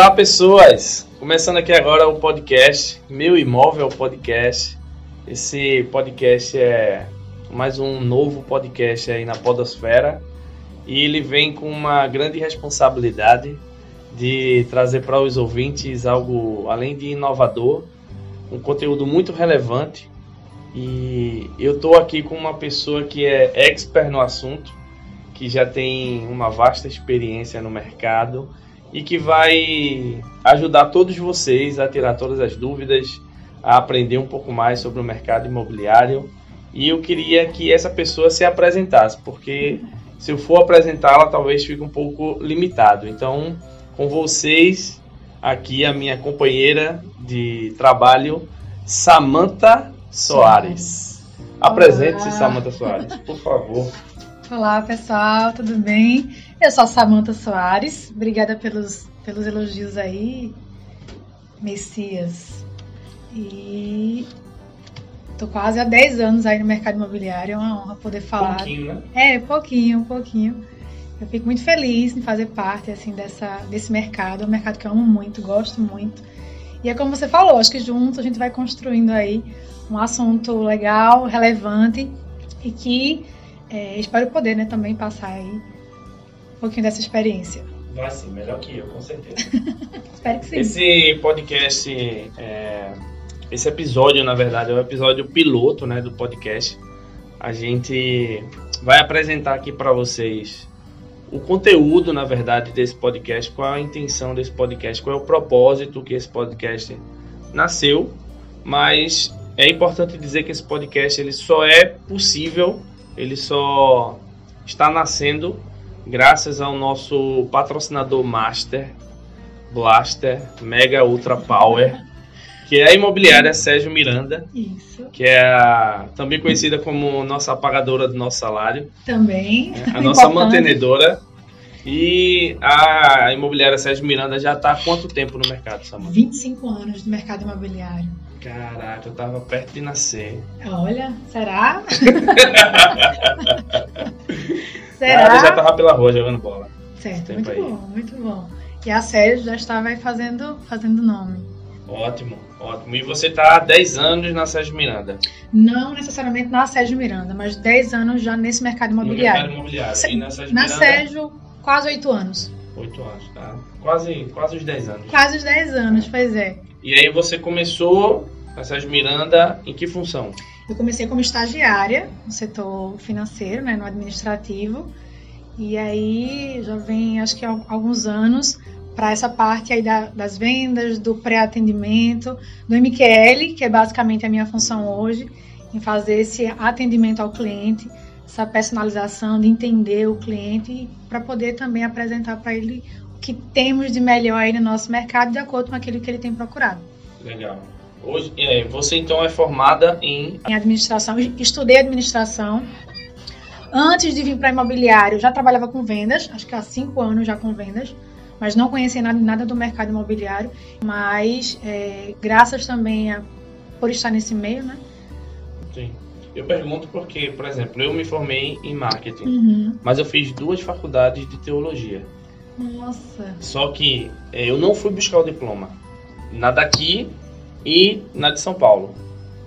Olá, pessoas! Começando aqui agora o podcast Meu Imóvel Podcast. Esse podcast é mais um novo podcast aí na Podosfera e ele vem com uma grande responsabilidade de trazer para os ouvintes algo além de inovador, um conteúdo muito relevante. E eu estou aqui com uma pessoa que é expert no assunto, que já tem uma vasta experiência no mercado e que vai ajudar todos vocês a tirar todas as dúvidas, a aprender um pouco mais sobre o mercado imobiliário. E eu queria que essa pessoa se apresentasse, porque se eu for apresentá-la, talvez fique um pouco limitado. Então, com vocês, aqui a minha companheira de trabalho, Samantha Soares. Apresente-se, Samantha Soares, por favor. Olá, pessoal, tudo bem? Eu sou a Samanta Soares. Obrigada pelos, pelos elogios aí, Messias. E tô quase há 10 anos aí no mercado imobiliário, é uma honra poder falar. Pouquinho, né? É, pouquinho, pouquinho. Eu fico muito feliz em fazer parte assim dessa desse mercado, é um mercado que eu amo muito, gosto muito. E é como você falou, acho que juntos a gente vai construindo aí um assunto legal, relevante e que é, espero poder né, também passar aí pouquinho dessa experiência. Vai sim, melhor que eu, com certeza. espero que sim. Esse podcast, é, esse episódio, na verdade, é o episódio piloto né, do podcast. A gente vai apresentar aqui para vocês o conteúdo, na verdade, desse podcast, qual a intenção desse podcast, qual é o propósito que esse podcast nasceu, mas é importante dizer que esse podcast ele só é possível ele só está nascendo graças ao nosso patrocinador master, Blaster, Mega Ultra Power, que é a imobiliária Sérgio Miranda, Isso. que é a, também conhecida como nossa pagadora do nosso salário, Também. né? a nossa mantenedora. E a imobiliária Sérgio Miranda já está há quanto tempo no mercado, Samanta? 25 anos no mercado imobiliário. Caraca, eu tava perto de nascer. Olha, será? Será? eu já tava pela rua jogando bola. Certo, muito aí. bom, muito bom. E a Sérgio já estava aí fazendo, fazendo nome. Ótimo, ótimo. E você tá há 10 anos na Sérgio Miranda. Não necessariamente na Sérgio Miranda, mas 10 anos já nesse mercado No imobiliário. mercado imobiliário. Se- E na Sérgio Na Miranda, Sérgio, quase 8 anos. 8 anos, tá? Quase, quase os 10 anos. Quase os 10 anos, pois é. E aí você começou na Sérgio Miranda em que função? Eu comecei como estagiária no setor financeiro, né, no administrativo. E aí já vem, acho que alguns anos, para essa parte aí da- das vendas, do pré-atendimento, do MQL, que é basicamente a minha função hoje, em fazer esse atendimento ao cliente, essa personalização de entender o cliente para poder também apresentar para ele que temos de melhor aí no nosso mercado de acordo com aquilo que ele tem procurado. Legal. Hoje, é, você então é formada em. em administração, estudei administração. Antes de vir para imobiliário, eu já trabalhava com vendas, acho que há cinco anos já com vendas, mas não conhecia nada, nada do mercado imobiliário. Mas, é, graças também a, por estar nesse meio, né? Sim. Eu pergunto porque, por exemplo, eu me formei em marketing, Uhum. mas eu fiz duas faculdades de teologia. Nossa, Só que é, eu não fui buscar o diploma. Na daqui e na de São Paulo.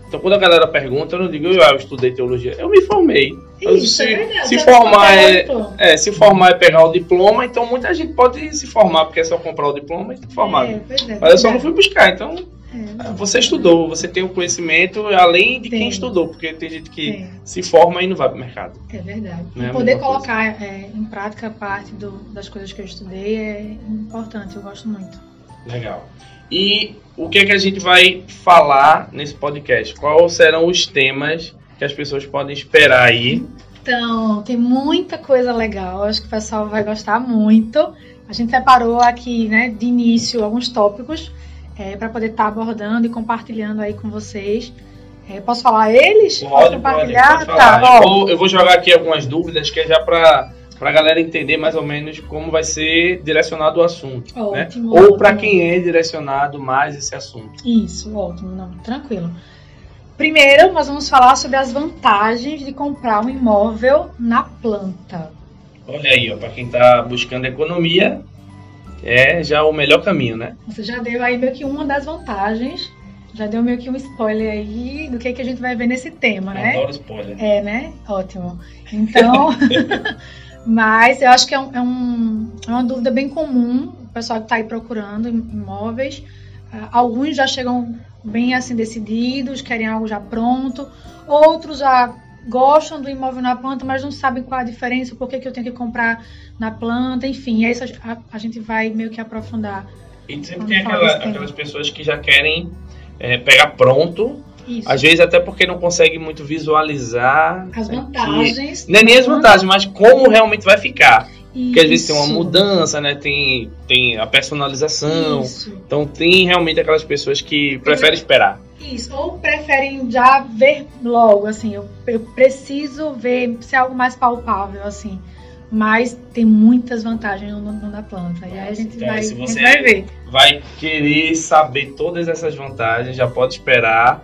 Então quando a galera pergunta, eu não digo, ah, eu estudei teologia. Eu me formei. Eu, isso se, é se formar é, é, se formar é pegar o diploma, então muita gente pode se formar porque é só comprar o diploma e tá formado. É, é, Mas eu só não fui buscar, então É, você estudou, você tem o conhecimento além de quem Tem. estudou, porque tem gente que é, se forma e não vai pro mercado. é verdade. É poder colocar é, em prática parte do- das coisas que eu estudei é importante, eu gosto muito. Legal. E o que é que a gente vai falar nesse podcast? Quais serão os temas que as pessoas podem esperar aí? Então, tem muita coisa legal, acho que o pessoal vai gostar muito. A gente separou aqui, né, de início, alguns tópicos para poder estar abordando e compartilhando aí com vocês. É, posso falar eles? posso compartilhar? pode falar. tá, eu, vou, eu vou jogar aqui algumas dúvidas que é já para a galera entender mais ou menos como vai ser direcionado o assunto. né? Ótimo, Ou para quem é direcionado mais esse assunto. Isso, ótimo, não, tranquilo. Primeiro, nós vamos falar sobre as vantagens de comprar um imóvel na planta. Olha aí, ó, para quem está buscando economia, é já o melhor caminho, né? Você já deu aí meio que uma das vantagens, já deu meio que um spoiler aí do que, que a gente vai ver nesse tema, né? Adoro spoiler. É, né? Ótimo. Então, mas eu acho que é, um, é, um, é uma dúvida bem comum, o pessoal que está aí procurando imóveis. Uh, alguns já chegam bem assim decididos, querem algo já pronto, outros já gostam do imóvel na planta, mas não sabem qual a diferença, por que, que eu tenho que comprar na planta, enfim, aí a, a gente vai meio que aprofundar. E sempre tem aquela, aquelas pessoas que já querem é, pegar pronto, Isso. às vezes até porque não conseguem muito visualizar As né, vantagens. que- não é nem as da vantagens, mas como realmente vai ficar. Porque às vezes tem uma Isso. mudança, né? Tem, tem a personalização. Isso. Então tem realmente aquelas pessoas que preferem esperar. Isso, ou preferem já ver logo, assim, eu, eu preciso ver se é algo mais palpável, assim. Mas tem muitas vantagens no, no da planta. E aí a gente, Então, vai, se você- vai ver. Vai querer saber todas essas vantagens, já pode esperar.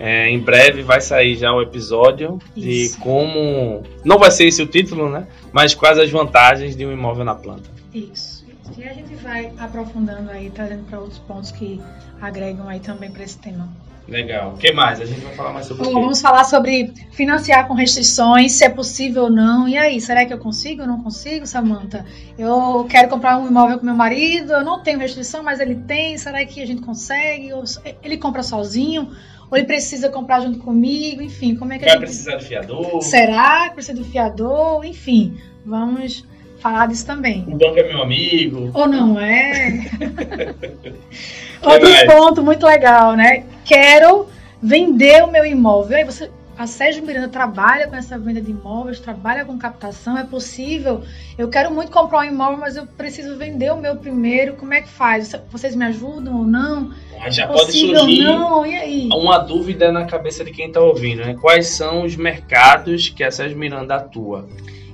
É, em breve vai sair já o episódio de Isso. como. Não vai ser esse o título, né? Mas quais as vantagens de um imóvel na planta. Isso. E a gente vai aprofundando aí, trazendo para outros pontos que agregam aí também para esse tema. Legal. O que mais? A gente vai falar mais sobre Bom, o quê? vamos falar sobre financiar com restrições, se é possível ou não. E aí, será que eu consigo ou não consigo, Samantha? Eu quero comprar um imóvel com meu marido, eu não tenho restrição, mas ele tem. Será que a gente consegue? Ou ele compra sozinho? Ou ele precisa comprar junto comigo? Enfim, como é que a Vai gente... precisar de fiador? Será que precisa do fiador? Enfim, vamos falar disso também. O banco é meu amigo. Ou não é? Outro ponto muito legal, né? Quero vender o meu imóvel. Aí você, a Sérgio Miranda trabalha com essa venda de imóveis, trabalha com captação, é possível. Eu quero muito comprar um imóvel, mas eu preciso vender o meu primeiro. Como é que faz? Vocês me ajudam ou não? Mas já É pode surgir não? E aí? uma dúvida na cabeça de quem está ouvindo, né? Quais são os mercados que a Sérgio Miranda atua?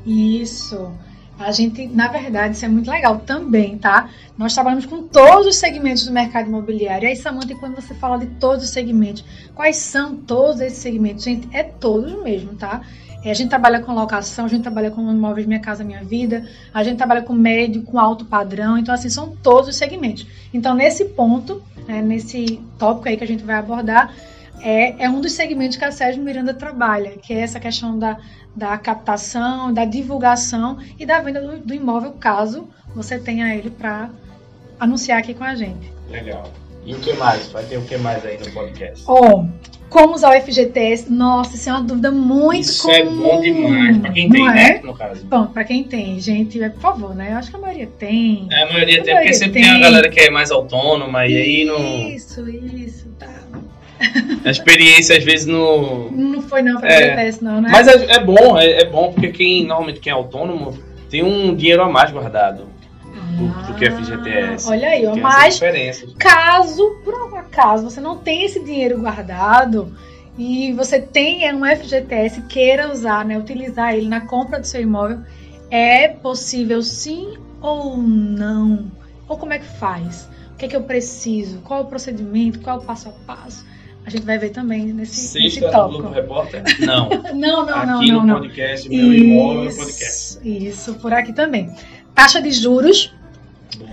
Isso. A gente, na verdade, isso é muito legal também, tá? Nós trabalhamos com todos os segmentos do mercado imobiliário. E aí, Samanta, quando você fala de todos os segmentos, quais são todos esses segmentos? Gente, é todos mesmo, tá? É, A gente trabalha com locação, a gente trabalha com imóveis Minha Casa Minha Vida, a gente trabalha com médio, com alto padrão. Então, assim, são todos os segmentos. Então, nesse ponto, né, nesse tópico aí que a gente vai abordar, é, é um dos segmentos que a Sérgio Miranda trabalha, que é essa questão da, da captação, da divulgação e da venda do, do imóvel, caso você tenha ele para anunciar aqui com a gente. Legal. E o que mais? Vai ter o que mais aí no podcast? Ó, como usar o FGTS? Nossa, isso é uma dúvida muito Isso comum. é bom demais. Pra quem tem, né? é? No caso. Bom, para quem tem, gente, é, por favor, né? Eu acho que a maioria tem. É, a maioria tem, A porque maioria sempre tem. tem. a galera que é mais autônoma e aí não. Isso, isso. A experiência às vezes não. Não foi não para É. FGTS, não, né? Mas é, é bom, é, é bom porque quem normalmente quem é autônomo tem um dinheiro a mais guardado do, do que FGTS. Ah, Olha aí, ó, mas caso, por um acaso, você não tem esse dinheiro guardado e você tem um FGTS queira usar, né, utilizar ele na compra do seu imóvel, é possível sim ou não? Ou como é que faz? O que é que eu preciso? Qual o procedimento? Qual é o passo a passo? A gente vai ver também nesse, nesse Sexta no Globo tópico. Repórter? Não. Não, não, não, aqui não, no não. podcast, meu imóvel podcast. Isso, isso, por aqui também. Taxa de juros,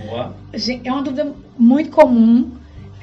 Boa. Gente, É uma dúvida muito comum,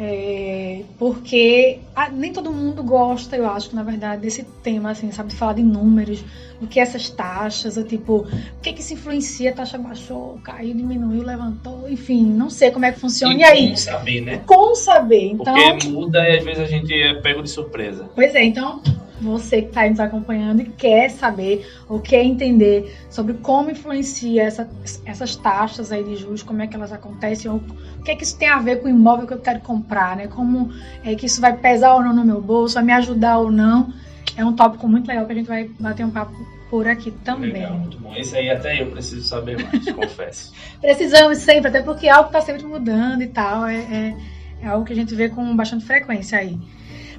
é, porque ah, nem todo mundo gosta, eu acho, na verdade, desse tema, assim, sabe, de falar de números, do que essas taxas, ou tipo, o que que se influencia, a taxa baixou, caiu, diminuiu, levantou, enfim, não sei como é que funciona. E, aí? como saber, né? Como saber? Então, Porque muda e às vezes a gente é pego de surpresa. Pois é, então você que está aí nos acompanhando e quer saber ou quer entender sobre como influencia essa- essas taxas aí de juros, como é que elas acontecem, ou o que é que isso tem a ver com o imóvel que eu quero comprar, né? Como é que isso vai pesar ou não no meu bolso, vai me ajudar ou não. É um tópico muito legal que a gente vai bater um papo por aqui também. Legal, muito bom. Esse aí até eu preciso saber mais, confesso. Precisamos sempre, até porque algo está sempre mudando e tal. É, é, é algo que a gente vê com bastante frequência aí.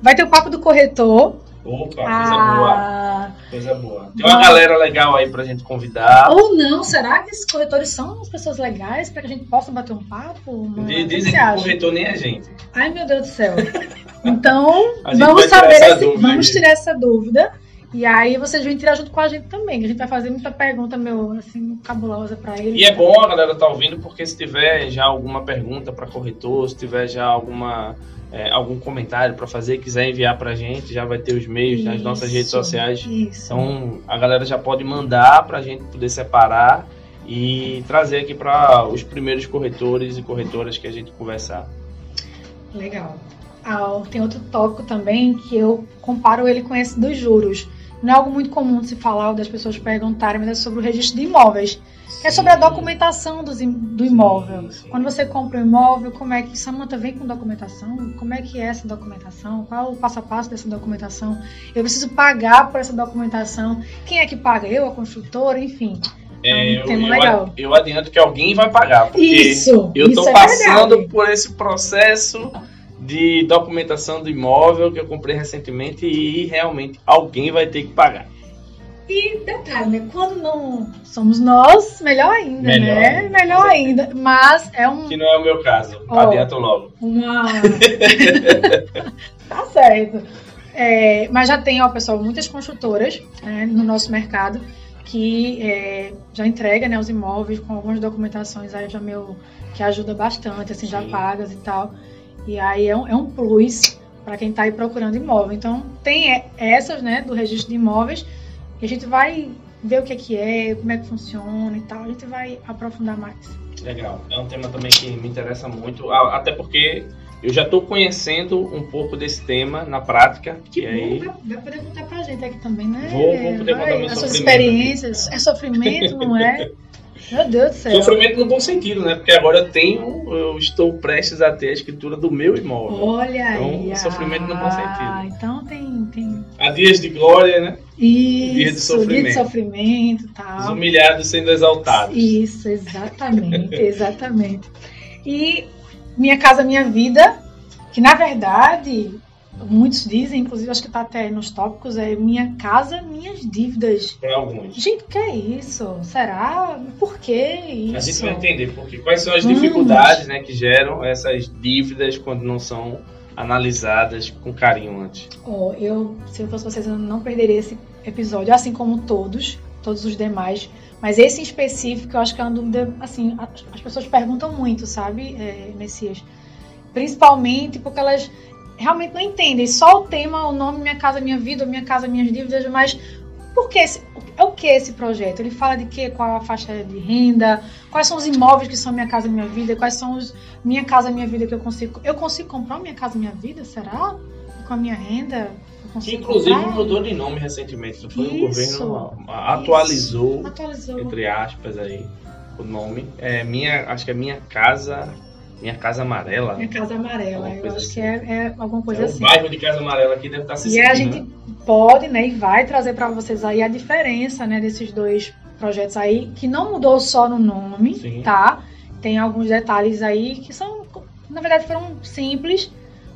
Vai ter o papo do corretor. Opa, coisa boa. Ah, Coisa boa. Tem uma galera legal aí pra gente convidar. Ou não, será que esses corretores são as pessoas legais para que a gente possa bater um papo? Que Dizem que o acha? corretor nem é gente. Ai, meu Deus do céu. Então, A vamos saber, esse- vamos tirar essa dúvida E aí vocês vêm tirar junto com a gente também. A gente vai fazer muita pergunta, meu, assim, cabulosa para ele. E é bom a galera tá ouvindo, porque se tiver já alguma pergunta para corretor, se tiver já alguma é, algum comentário para fazer, quiser enviar para a gente, já vai ter os meios nas nossas redes sociais. Isso. Então a galera já pode mandar para a gente poder separar e trazer aqui para os primeiros corretores e corretoras que a gente conversar. Legal. Ah, tem outro tópico também que eu comparo ele com esse dos juros. Não é algo muito comum de se falar ou das pessoas perguntarem, mas é sobre o registro de imóveis. Sim. É sobre a documentação do, do imóvel. Sim, sim. Quando você compra um imóvel, como é que Samanta vem com documentação? Como é que é essa documentação? Qual é o passo a passo dessa documentação? Eu preciso pagar por essa documentação? Quem é que paga? Eu, a construtora, enfim. É, é um tema eu, legal. Eu adianto que alguém vai pagar. Porque isso, eu estou é passando verdade. por esse processo de documentação do imóvel que eu comprei recentemente e realmente alguém vai ter que pagar. E detalhe, né? Quando não somos nós, melhor ainda, melhor, né? Melhor ainda. Mas é um. Que não é o meu caso. Oh, Adianto logo. Uma. tá certo. É, mas já tem, ó, pessoal, muitas construtoras né, no nosso mercado que é, já entrega né, os imóveis com algumas documentações aí já meu que ajuda bastante, assim, Sim. já pagas e tal. E aí é um, é um plus para quem está aí procurando imóvel. Então, tem essas, né, do registro de imóveis, e a gente vai ver o que é que é, como é que funciona e tal. A gente vai aprofundar mais. Legal. É um tema também que me interessa muito, até porque eu já estou conhecendo um pouco desse tema na prática. Que e bom, aí... vai, poder contar pra gente aqui também, né? Vou, vou poder vai, contar As suas experiências. É sofrimento, não é? Meu Deus do céu. Sofrimento no bom sentido, né? Porque agora eu tenho, eu estou prestes a ter a escritura do meu imóvel. Olha então, aí. Sofrimento no bom sentido. Ah, então tem, tem. Há dias de glória, né? Isso, dia de sofrimento. Dia de sofrimento tal. Os humilhados sendo exaltados. Isso, exatamente, exatamente. E Minha Casa Minha Vida, que na verdade muitos dizem, inclusive acho que está até nos tópicos, é minha casa, minhas dívidas. Tem alguns. Gente, que é isso? Será? Por que isso? A gente vai entender porque quais são as dificuldades né, que geram essas dívidas quando não são analisadas com carinho antes. Oh, eu, se eu fosse vocês, eu não perderia esse episódio, assim como todos, todos os demais. Mas esse em específico, eu acho que é uma dúvida, assim, as pessoas perguntam muito, sabe, é, Messias? Principalmente porque elas realmente não entendem. Só o tema, o nome Minha Casa Minha Vida, Minha Casa Minhas Dívidas, mas por que esse, é o que esse projeto? Ele fala de quê? Qual a faixa de renda? Quais são os imóveis que são Minha Casa Minha Vida? Quais são os Minha Casa Minha Vida que eu consigo? Eu consigo comprar Minha Casa Minha Vida? Será? Com a minha renda? Que inclusive comprar? mudou de nome recentemente, foi? Isso, o governo atualizou, atualizou, entre aspas aí, o nome. É minha, acho que é Minha Casa minha Casa Amarela. Minha Casa Amarela, eu acho assim. que é, é, alguma coisa é assim. O bairro de Casa Amarela aqui deve estar se E a gente né? pode, né, e vai trazer para vocês aí a diferença, né, desses dois projetos aí, que não mudou só no nome, Sim. tá? Tem alguns detalhes aí que são, na verdade, foram simples,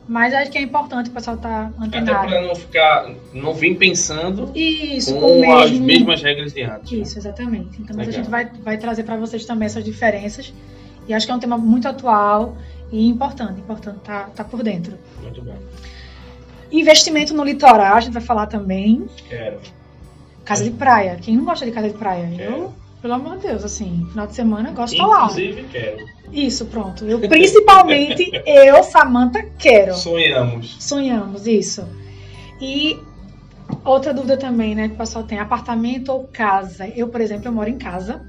mas acho que é importante o pessoal estar tá antenado. Até para não ficar, não vir pensando Isso, com, com as mesmas regras de antes. Né? Isso, exatamente. Então a gente vai, vai trazer para vocês também essas diferenças e acho que é um tema muito atual e importante, importante estar tá, tá por dentro. Muito bom. Investimento no litoral, a gente vai falar também. Quero. Casa de praia. Quem não gosta de casa de praia? Quero. Eu, pelo amor de Deus, assim, final de semana gosto de lá. Inclusive, quero. Isso, pronto. Eu, principalmente, eu, Samantha, quero. Sonhamos. Sonhamos, isso. E outra dúvida também, né, que o pessoal tem, apartamento ou casa? Eu, por exemplo, eu moro em casa.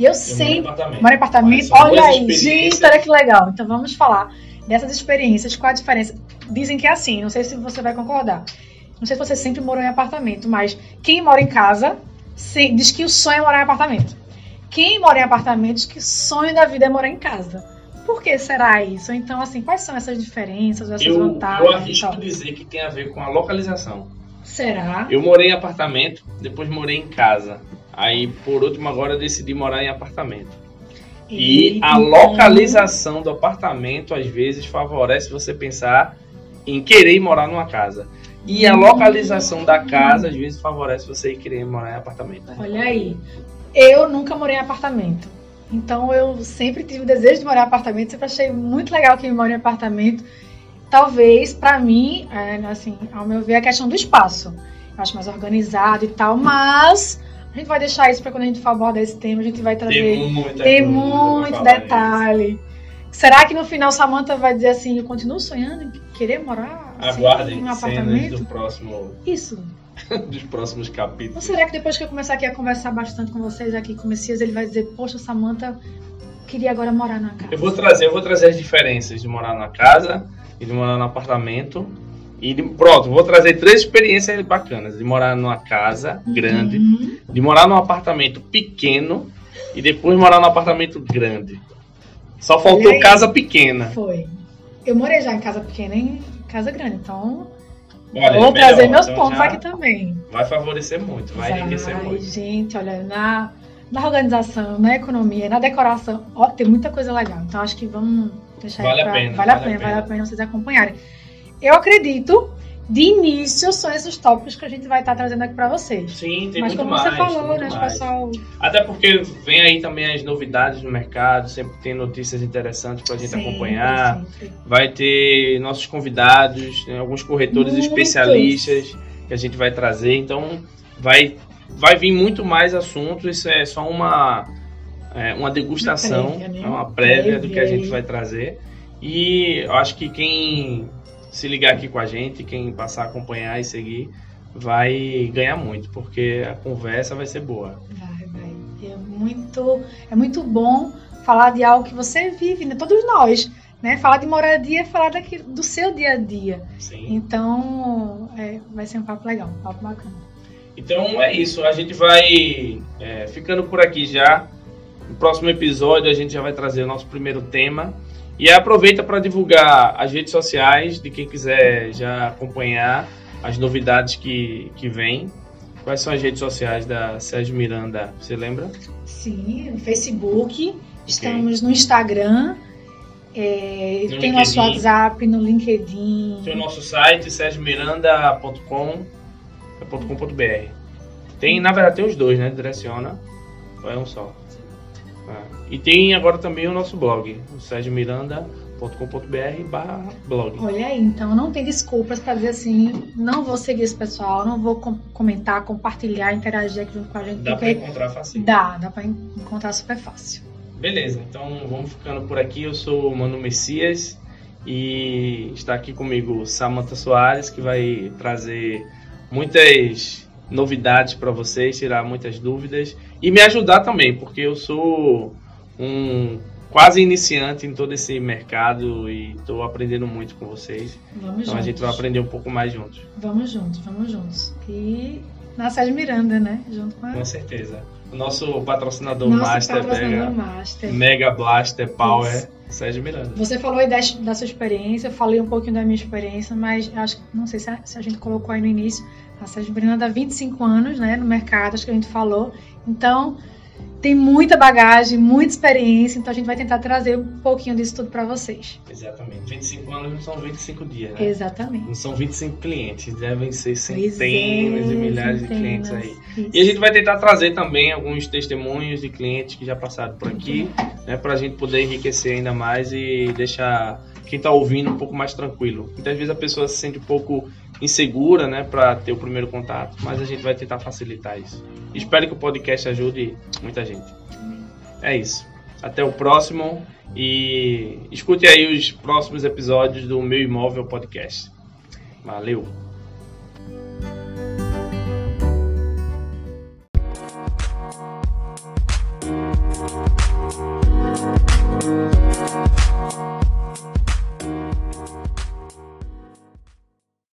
E eu, eu sempre. Moro em apartamento. Moro em apartamento. Olha aí, gente, olha que legal. Então vamos falar dessas experiências. Qual a diferença? Dizem que é assim, não sei se você vai concordar. Não sei se você sempre morou em apartamento, mas quem mora em casa diz que o sonho é morar em apartamento. Quem mora em apartamento diz que o sonho da vida é morar em casa. Por que será isso? Então, assim, quais são essas diferenças, essas eu, vantagens? Eu arrisco dizer que tem a ver com a localização. Será? Eu morei em apartamento, depois morei em casa. Aí, por último, agora decidi morar em apartamento. E, e a localização do apartamento, às vezes, favorece você pensar em querer morar numa casa. E a localização da casa, às vezes, favorece você querer morar em apartamento. Olha aí. Eu nunca morei em apartamento. Então, eu sempre tive o desejo de morar em apartamento. Sempre achei muito legal quem mora em apartamento. Talvez, para mim, é, assim, ao meu ver, a questão do espaço acho mais organizado e tal, mas a gente vai deixar isso para quando a gente for abordar esse tema, a gente vai trazer. Tem muita Tem muito detalhe. Será que no final Samantha vai dizer assim, eu continuo sonhando em querer morar assim, Aguardem em um apartamento? do próximo, Isso. dos próximos Ou capítulos. será que depois que eu começar aqui a conversar bastante com vocês aqui com o Messias, ele vai dizer, poxa, Samantha queria agora morar na casa. Eu vou trazer, eu vou trazer as diferenças de morar na casa e de morar no apartamento. E de- pronto, vou trazer três experiências bacanas: de morar numa casa grande, Uhum. de morar num apartamento pequeno e depois morar num apartamento grande. Só faltou casa pequena. Foi. Eu morei já em casa pequena e em casa grande, então Olha, vou melhor, trazer meus então pontos aqui também. Vai favorecer muito, vai enriquecer muito. gente, olha, na, na organização, na economia, na decoração, ó, tem muita coisa legal. Então acho que vamos deixar Vale aí a pra- pena, Vale a vale a pena, vale a pena. pena vocês acompanharem. Eu acredito, de início, são esses tópicos que a gente vai estar trazendo aqui pra vocês. Sim, tem Mas muito como mais. você falou, né, pessoal. Até porque vem aí também as novidades no mercado, sempre tem notícias interessantes pra gente Sempre, acompanhar. sempre. Vai ter nossos convidados, né, alguns corretores Muitos. especialistas que a gente vai trazer. Então, vai, vai vir muito mais assuntos. Isso é só uma, é, uma degustação, Uma prévia, né? é uma prévia do que a gente vai trazer. E eu acho que quem se ligar aqui com a gente, quem passar a acompanhar e seguir, vai ganhar muito, porque a conversa vai ser boa. Vai, vai. É muito, é muito bom falar de algo que você vive, né? Todos nós, né? Falar de moradia é falar do seu dia a dia. Sim. Então, é, vai ser um papo legal, um papo bacana. Então é isso, a gente vai é, ficando por aqui já. No próximo episódio a gente já vai trazer o nosso primeiro tema. E aproveita para divulgar as redes sociais de quem quiser já acompanhar as novidades que, que vem. Quais são as redes sociais da Sérgio Miranda? Você lembra? Sim, no Facebook, estamos no Instagram, é, No tem nosso LinkedIn. WhatsApp, no LinkedIn. Tem o nosso site, sergiomiranda.com, é. Tem, na verdade, tem os dois, né? Direciona. Ou é um só? E tem agora também o nosso blog, o sergiomiranda.com.br barra blog. Olha aí, então não tem desculpas para dizer assim, não vou seguir esse pessoal, não vou com- comentar, compartilhar, interagir aqui junto com a gente, Dá porque encontrar facinho. dá, dá para encontrar super fácil. Beleza, então vamos ficando por aqui. Eu sou o Mano Messias e está aqui comigo Samantha Soares, que vai trazer muitas novidades para vocês, tirar muitas dúvidas e me ajudar também, porque eu sou um quase iniciante em todo esse mercado e estou aprendendo muito com vocês. Vamos Então a juntos. gente vai aprender um pouco mais juntos, Vamos juntos, vamos juntos. E na Sérgio Miranda, né? Junto com a com certeza. O nosso patrocinador nosso Master patrocinador Mega, Master. Mega Blaster Power, Isso. Sérgio Miranda. Você falou aí da, da sua experiência, eu falei um pouquinho da minha experiência, mas acho que não sei se a, se a gente colocou aí no início. A Sérgio Miranda há 25 anos né, no mercado, acho que a gente falou. Então, tem muita bagagem, muita experiência, então a gente vai tentar trazer um pouquinho disso tudo para vocês. Exatamente. 25 anos não são 25 dias, né? Exatamente. Não são 25 clientes, devem ser Pois centenas é, e milhares de centenas. clientes aí. Isso. E a gente vai tentar trazer também alguns testemunhos de clientes que já passaram por aqui, né, para a gente poder enriquecer ainda mais e deixar quem está ouvindo um pouco mais tranquilo. Muitas vezes a pessoa se sente um pouco insegura, né, para ter o primeiro contato, mas a gente vai tentar facilitar isso. Espero que o podcast ajude muita gente. É isso. Até o próximo e escute aí os próximos episódios do Meu Imóvel Podcast. Valeu!